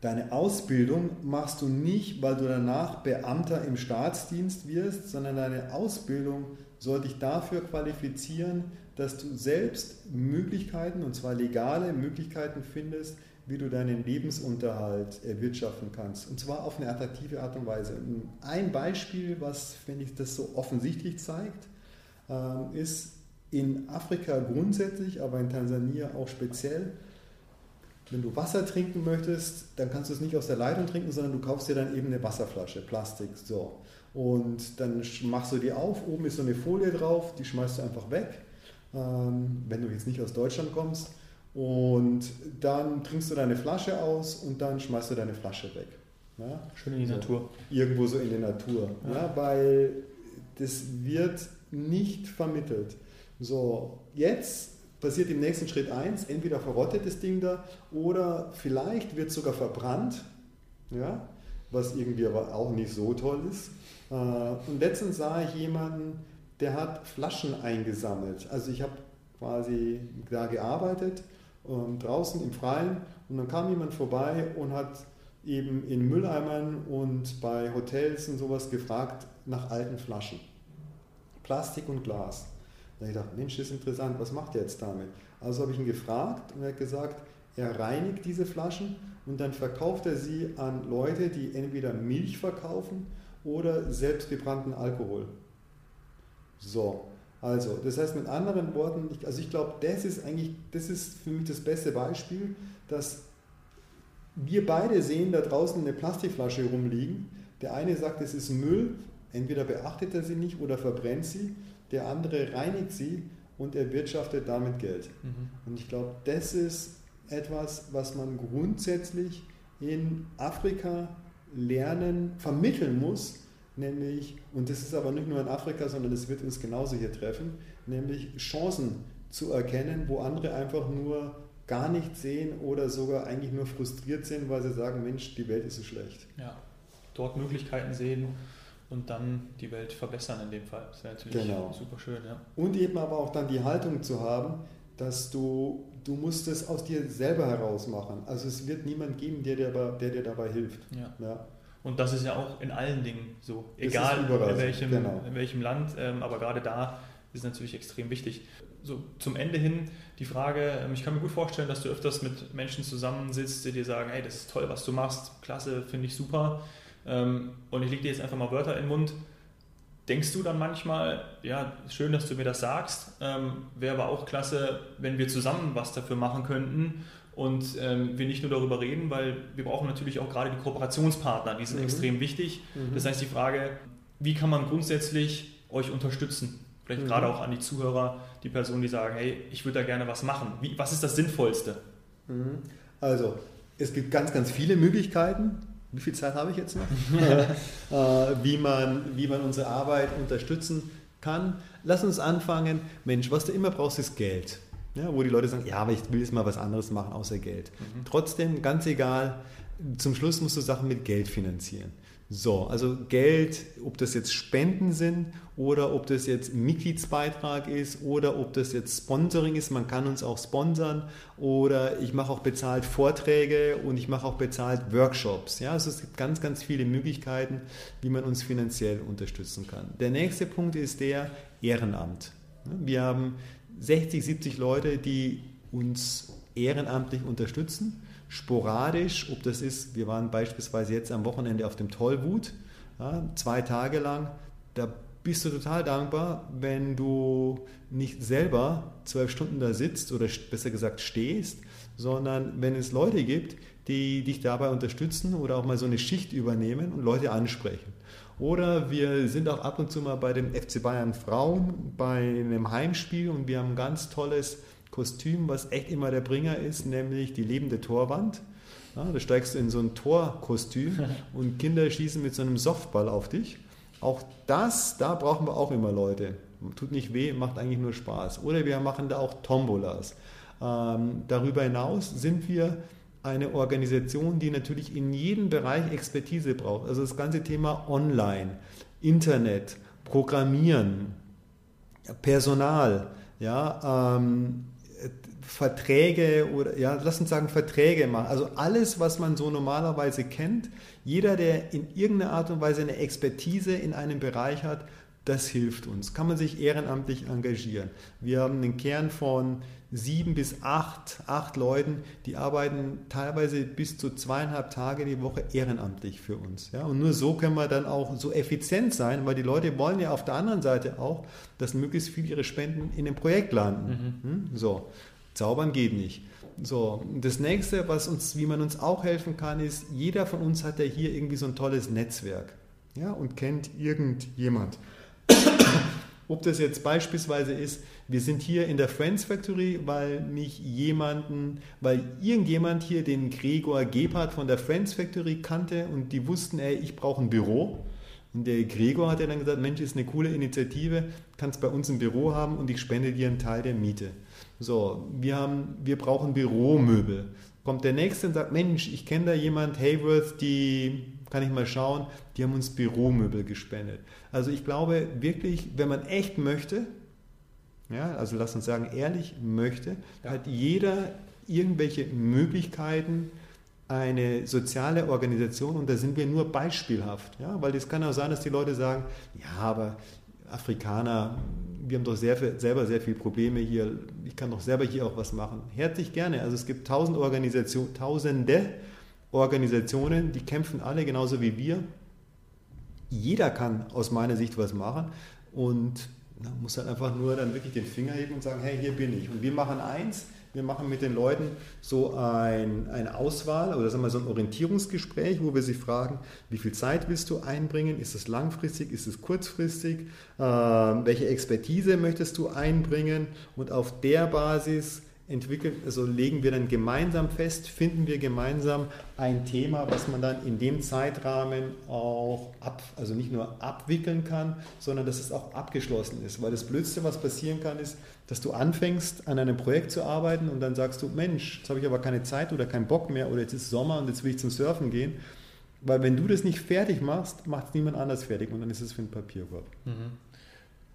deine Ausbildung machst du nicht, weil du danach Beamter im Staatsdienst wirst, sondern deine Ausbildung soll dich dafür qualifizieren, dass du selbst Möglichkeiten, und zwar legale Möglichkeiten findest, wie du deinen Lebensunterhalt erwirtschaften kannst. Und zwar auf eine attraktive Art und Weise. Ein Beispiel, was, wenn ich das so offensichtlich zeigt, ähm, ist in Afrika grundsätzlich, aber in Tansania auch speziell, wenn du Wasser trinken möchtest, dann kannst du es nicht aus der Leitung trinken, sondern du kaufst dir dann eben eine Wasserflasche, Plastik, so. Und dann machst du die auf, oben ist so eine Folie drauf, die schmeißt du einfach weg, ähm, wenn du jetzt nicht aus Deutschland kommst. Und dann trinkst du deine Flasche aus und dann schmeißt du deine Flasche weg. Ja? Schön in die So. Natur. Irgendwo so in die Natur. Ja. Ja. weil das wird nicht vermittelt. So, jetzt passiert im nächsten Schritt eins, entweder verrottet das Ding da oder vielleicht wird sogar verbrannt, ja, was irgendwie aber auch nicht so toll ist. Äh, Und letztens sah ich jemanden, der hat Flaschen eingesammelt. Also ich habe quasi da gearbeitet, ähm, draußen im Freien und dann kam jemand vorbei und hat eben in Mülleimern und bei Hotels und sowas gefragt nach alten Flaschen. Plastik und Glas. Da ich gedacht, Mensch, das ist interessant, was macht er jetzt damit? Also habe ich ihn gefragt und er hat gesagt, er reinigt diese Flaschen und dann verkauft er sie an Leute, die entweder Milch verkaufen oder selbstgebrannten Alkohol. So, also, das heißt mit anderen Worten, ich, also ich glaube, das ist eigentlich, das ist für mich das beste Beispiel, dass wir beide sehen da draußen eine Plastikflasche rumliegen. Der eine sagt, es ist Müll, entweder beachtet er sie nicht oder verbrennt sie. Der andere reinigt sie und erwirtschaftet damit Geld. Mhm. Und ich glaube, das ist etwas, was man grundsätzlich in Afrika lernen, vermitteln muss, nämlich, und das ist aber nicht nur in Afrika, sondern das wird uns genauso hier treffen, nämlich Chancen zu erkennen, wo andere einfach nur gar nicht sehen oder sogar eigentlich nur frustriert sind, weil sie sagen, Mensch, die Welt ist so schlecht. Ja. Dort Möglichkeiten sehen und dann die Welt verbessern in dem Fall. Das wäre natürlich Genau. super schön, ja. Und eben aber auch dann die Haltung zu haben, dass du, du musst es aus dir selber heraus machen. Also es wird niemand geben, der dir, dabei- der dir dabei hilft. ja. Ja. Und das ist ja auch in allen Dingen so. Egal in welchem, genau. in welchem Land, ähm, aber gerade da ist es natürlich extrem wichtig. So zum Ende hin die Frage, ähm, ich kann mir gut vorstellen, dass du öfters mit Menschen zusammensitzt, die dir sagen, hey, das ist toll, was du machst, klasse, finde ich super. Ähm, und ich lege dir jetzt einfach mal Wörter in den Mund. Denkst du dann manchmal, ja, schön, dass du mir das sagst, ähm, wäre aber auch klasse, wenn wir zusammen was dafür machen könnten und ähm, wir nicht nur darüber reden, weil wir brauchen natürlich auch gerade die Kooperationspartner, die sind Mhm. extrem wichtig. Mhm. Das heißt, die Frage, wie kann man grundsätzlich euch unterstützen? Vielleicht Mhm. gerade auch an die Zuhörer, die Personen, die sagen, hey, ich würde da gerne was machen. Wie, was ist das Sinnvollste? Mhm. Also, es gibt ganz, ganz viele Möglichkeiten. Wie viel Zeit habe ich jetzt noch? äh, wie, man, wie man unsere Arbeit unterstützen kann. Lass uns anfangen. Mensch, was du immer brauchst, ist Geld. Ja, wo die Leute sagen, ja, aber ich will jetzt mal was anderes machen außer Geld. Mhm. Trotzdem, ganz egal, zum Schluss musst du Sachen mit Geld finanzieren. So, also Geld, ob das jetzt Spenden sind oder ob das jetzt Mitgliedsbeitrag ist oder ob das jetzt Sponsoring ist, man kann uns auch sponsern oder ich mache auch bezahlt Vorträge und ich mache auch bezahlt Workshops. Ja, also es gibt ganz, ganz viele Möglichkeiten, wie man uns finanziell unterstützen kann. Der nächste Punkt ist der Ehrenamt. Wir haben 60, 70 Leute, die uns ehrenamtlich unterstützen sporadisch, ob das ist, wir waren beispielsweise jetzt am Wochenende auf dem Tollwut, ja, zwei Tage lang, da bist du total dankbar, wenn du nicht selber zwölf Stunden da sitzt oder besser gesagt stehst, sondern wenn es Leute gibt, die dich dabei unterstützen oder auch mal so eine Schicht übernehmen und Leute ansprechen. Oder wir sind auch ab und zu mal bei dem FC Bayern Frauen bei einem Heimspiel und wir haben ein ganz tolles Kostüm, was echt immer der Bringer ist, nämlich die lebende Torwand. Ja, da steigst du in so ein Torkostüm und Kinder schießen mit so einem Softball auf dich. Auch das, da brauchen wir auch immer Leute. tut nicht weh, macht eigentlich nur Spaß. Oder wir machen da auch Tombolas. Ähm, darüber hinaus sind wir eine Organisation, die natürlich in jedem Bereich Expertise braucht. Also das ganze Thema Online, Internet, Programmieren, Personal, ja, ähm, Verträge oder ja, lass uns sagen Verträge machen. Also alles, was man so normalerweise kennt, jeder, der in irgendeiner Art und Weise eine Expertise in einem Bereich hat, das hilft uns. Kann man sich ehrenamtlich engagieren. Wir haben einen Kern von sieben bis acht, acht Leuten, die arbeiten teilweise bis zu zweieinhalb Tage die Woche ehrenamtlich für uns. Ja? Und nur so können wir dann auch so effizient sein, weil die Leute wollen ja auf der anderen Seite auch, dass möglichst viel ihre Spenden in dem Projekt landen. Mhm. Hm? So, zaubern geht nicht. So, das nächste, was uns, wie man uns auch helfen kann, ist, jeder von uns hat ja hier irgendwie so ein tolles Netzwerk ja, und kennt irgendjemand. Ob das jetzt beispielsweise ist, wir sind hier in der Friends Factory, weil mich jemanden, weil irgendjemand hier den Gregor Gebhardt von der Friends Factory kannte und die wussten, ey, ich brauche ein Büro. Und der Gregor hat ja dann gesagt, Mensch, ist eine coole Initiative, kannst bei uns ein Büro haben und ich spende dir einen Teil der Miete. So, wir, haben, wir brauchen Büromöbel. Kommt der Nächste und sagt, Mensch, ich kenne da jemand, Hayworth, die, kann ich mal schauen, die haben uns Büromöbel gespendet. Also ich glaube wirklich, wenn man echt möchte, ja, also lass uns sagen, ehrlich möchte, ja. hat jeder irgendwelche Möglichkeiten, eine soziale Organisation, und da sind wir nur beispielhaft, ja, weil es kann auch sein, dass die Leute sagen, ja, aber Afrikaner, wir haben doch sehr, selber sehr viele Probleme hier, ich kann doch selber hier auch was machen. Herzlich gerne. Also es gibt tausend Organisation, tausende Organisationen, die kämpfen alle genauso wie wir. Jeder kann aus meiner Sicht was machen und man muss halt einfach nur dann wirklich den Finger heben und sagen, hey, hier bin ich. Und wir machen eins, wir machen mit den Leuten so ein, eine Auswahl oder sagen wir so ein Orientierungsgespräch, wo wir sie fragen, wie viel Zeit willst du einbringen? Ist es langfristig? Ist es kurzfristig? Äh, welche Expertise möchtest du einbringen? Und auf der Basis entwickeln, also legen wir dann gemeinsam fest, finden wir gemeinsam ein Thema, was man dann in dem Zeitrahmen auch ab, also nicht nur abwickeln kann, sondern dass es auch abgeschlossen ist. Weil das Blödste, was passieren kann, ist, dass du anfängst, an einem Projekt zu arbeiten und dann sagst du, Mensch, jetzt habe ich aber keine Zeit oder keinen Bock mehr oder jetzt ist Sommer und jetzt will ich zum Surfen gehen. Weil wenn du das nicht fertig machst, macht es niemand anders fertig und dann ist es für ein Papierkorb. Mhm.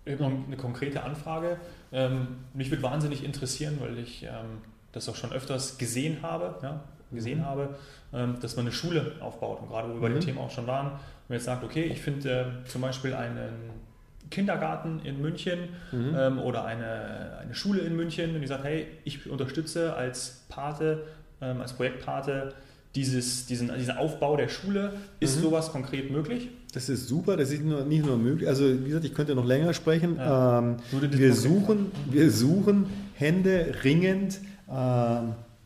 Ich habe noch eine konkrete Anfrage. Ähm, mich würde wahnsinnig interessieren, weil ich ähm, das auch schon öfters gesehen habe, ja, gesehen mhm. habe, ähm, dass man eine Schule aufbaut. Und gerade wo wir bei dem mhm. Thema auch schon waren, und jetzt sagt, okay, ich finde äh, zum Beispiel einen Kindergarten in München mhm. ähm, oder eine, eine Schule in München und die sagt, hey, ich unterstütze als Pate, ähm, als Projektpate dieses, diesen, diesen Aufbau der Schule. Ist mhm. sowas konkret möglich? Das ist super, das ist nur, nicht nur möglich. Also wie gesagt, ich könnte noch länger sprechen. Ja. Ähm, wir, suchen, wir suchen Hände ringend äh,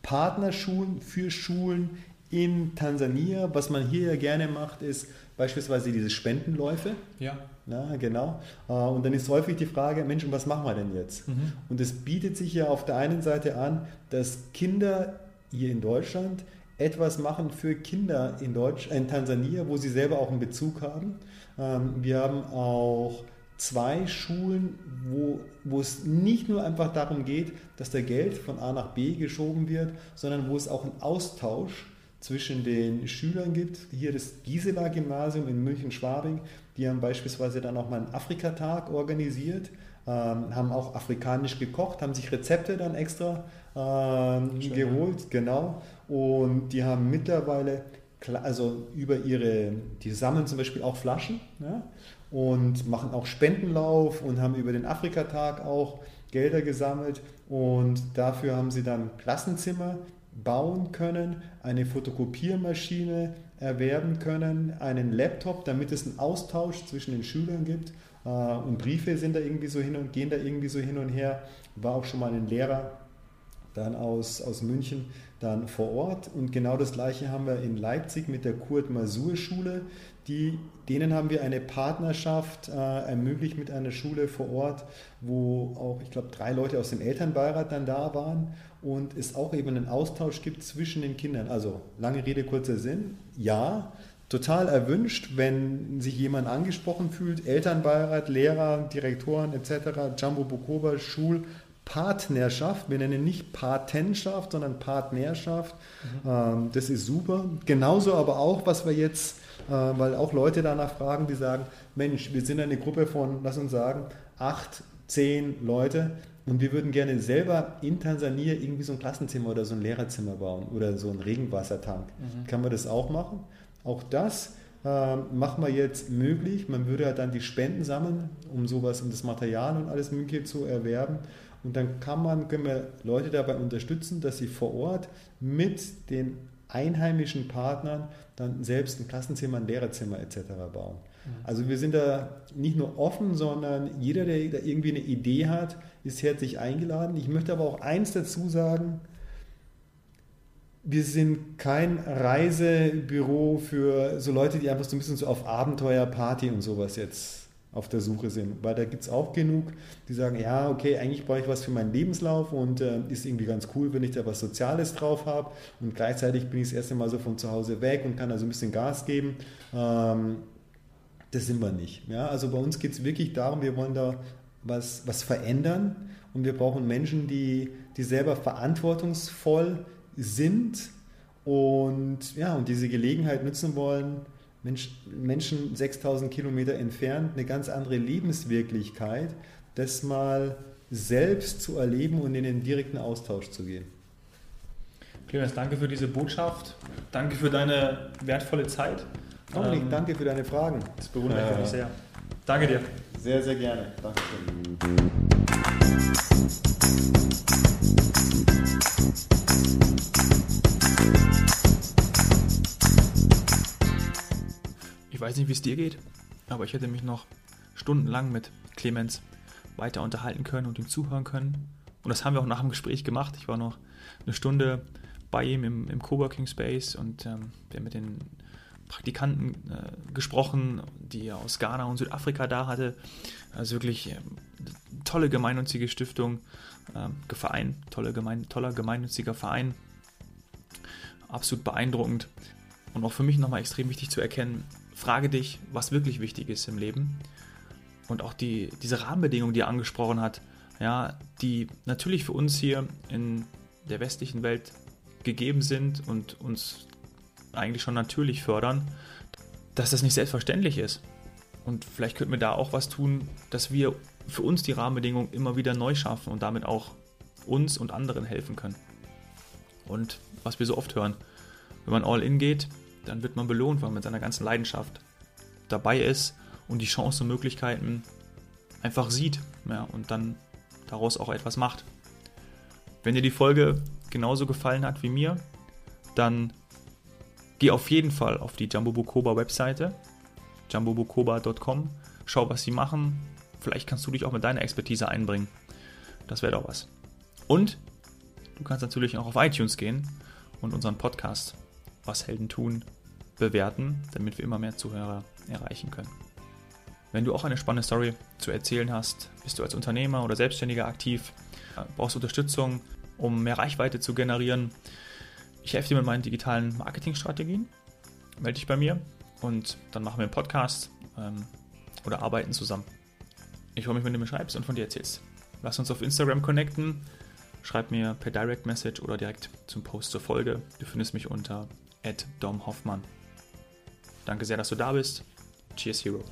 Partnerschulen für Schulen in Tansania. Was man hier ja gerne macht, ist beispielsweise diese Spendenläufe. Ja. Ja, genau. Äh, und dann ist häufig die Frage, Mensch, was machen wir denn jetzt? Mhm. Und es bietet sich ja auf der einen Seite an, dass Kinder hier in Deutschland etwas machen für Kinder in, Deutsch, in Tansania, wo sie selber auch einen Bezug haben. Ähm, wir haben auch zwei Schulen, wo, wo es nicht nur einfach darum geht, dass der Geld von A nach B geschoben wird, sondern wo es auch einen Austausch zwischen den Schülern gibt. Hier das Gisela Gymnasium in München-Schwabing, die haben beispielsweise dann auch mal einen Afrikatag organisiert, ähm, haben auch afrikanisch gekocht, haben sich Rezepte dann extra ähm, geholt, genau. Und die haben mittlerweile, also über ihre, die sammeln zum Beispiel auch Flaschen ja, und machen auch Spendenlauf und haben über den Afrikatag auch Gelder gesammelt. Und dafür haben sie dann Klassenzimmer bauen können, eine Fotokopiermaschine erwerben können, einen Laptop, damit es einen Austausch zwischen den Schülern gibt. Äh, und Briefe sind da irgendwie so hin und gehen da irgendwie so hin und her. War auch schon mal ein Lehrer dann aus, aus München, dann vor Ort. Und genau das Gleiche haben wir in Leipzig mit der Kurt-Masur-Schule. Denen haben wir eine Partnerschaft äh, ermöglicht mit einer Schule vor Ort, wo auch, ich glaube, drei Leute aus dem Elternbeirat dann da waren und es auch eben einen Austausch gibt zwischen den Kindern. Also lange Rede, kurzer Sinn. Ja, total erwünscht, wenn sich jemand angesprochen fühlt, Elternbeirat, Lehrer, Direktoren etc., Jumbo Bukoba, Schulpartnerschaft, wir nennen nicht Patenschaft, sondern Partnerschaft. Mhm. Ähm, das ist super. Genauso aber auch, was wir jetzt, äh, weil auch Leute danach fragen, die sagen, Mensch, wir sind eine Gruppe von, lass uns sagen, acht, zehn Leute und wir würden gerne selber in Tansania irgendwie so ein Klassenzimmer oder so ein Lehrerzimmer bauen oder so einen Regenwassertank. Mhm. Kann man das auch machen? Auch das äh, machen wir jetzt möglich. Man würde ja dann die Spenden sammeln, um sowas, um das Material und alles Mögliche zu erwerben. Und dann kann man, können wir Leute dabei unterstützen, dass sie vor Ort mit den einheimischen Partnern dann selbst ein Klassenzimmer, ein Lehrerzimmer etc. bauen. Mhm. Also wir sind da nicht nur offen, sondern jeder, der da irgendwie eine Idee hat, ist herzlich eingeladen. Ich möchte aber auch eins dazu sagen, wir sind kein Reisebüro für so Leute, die einfach so ein bisschen so auf Abenteuerparty und sowas jetzt auf der Suche sind. Weil da gibt es auch genug, die sagen, ja, okay, eigentlich brauche ich was für meinen Lebenslauf und äh, ist irgendwie ganz cool, wenn ich da was Soziales drauf habe. Und gleichzeitig bin ich das erste Mal so von zu Hause weg und kann da so ein bisschen Gas geben. Ähm, das sind wir nicht. Ja? Also bei uns geht es wirklich darum, wir wollen da was, was verändern und wir brauchen Menschen, die, die selber verantwortungsvoll sind und, ja, und diese Gelegenheit nutzen wollen, Mensch, Menschen 6000 Kilometer entfernt, eine ganz andere Lebenswirklichkeit, das mal selbst zu erleben und in den direkten Austausch zu gehen. Clemens, danke für diese Botschaft. Danke für deine wertvolle Zeit. Dominik, ähm, danke für deine Fragen. Das bewundere ich mich sehr. Danke dir. Sehr, sehr gerne. Dankeschön. Ich weiß nicht, wie es dir geht, aber ich hätte mich noch stundenlang mit Clemens weiter unterhalten können und ihm zuhören können. Und das haben wir auch nach dem Gespräch gemacht. Ich war noch eine Stunde bei ihm im, im Coworking Space und ähm, wir haben mit den Praktikanten äh, gesprochen, die er aus Ghana und Südafrika da hatte. Also wirklich äh, tolle gemeinnützige Stiftung, äh, Verein, tolle gemein, toller gemeinnütziger Verein. Absolut beeindruckend und auch für mich nochmal extrem wichtig zu erkennen, frage dich, was wirklich wichtig ist im Leben. Und auch die, diese Rahmenbedingungen, die er angesprochen hat, ja, die natürlich für uns hier in der westlichen Welt gegeben sind und uns eigentlich schon natürlich fördern, dass das nicht selbstverständlich ist. Und vielleicht könnten wir da auch was tun, dass wir für uns die Rahmenbedingungen immer wieder neu schaffen und damit auch uns und anderen helfen können. Und was wir so oft hören, wenn man all in geht, dann wird man belohnt, weil man mit seiner ganzen Leidenschaft dabei ist und die Chancen und Möglichkeiten einfach sieht ja, und dann daraus auch etwas macht. Wenn dir die Folge genauso gefallen hat wie mir, dann geh auf jeden Fall auf die Jumbo Bukoba Webseite, jumbobukoba.com, schau, was sie machen. Vielleicht kannst du dich auch mit deiner Expertise einbringen. Das wäre doch was. Und du kannst natürlich auch auf iTunes gehen und unseren Podcast was Helden tun, bewerten, damit wir immer mehr Zuhörer erreichen können. Wenn du auch eine spannende Story zu erzählen hast, bist du als Unternehmer oder Selbstständiger aktiv, brauchst Unterstützung, um mehr Reichweite zu generieren. Ich helfe dir mit meinen digitalen Marketingstrategien. Melde dich bei mir und dann machen wir einen Podcast ähm, oder arbeiten zusammen. Ich freue mich, wenn du mir schreibst und von dir erzählst. Lass uns auf Instagram connecten. Schreib mir per Direct Message oder direkt zum Post zur Folge. Du findest mich unter Dom Hoffmann. Danke sehr, dass du da bist. Cheers, Hero.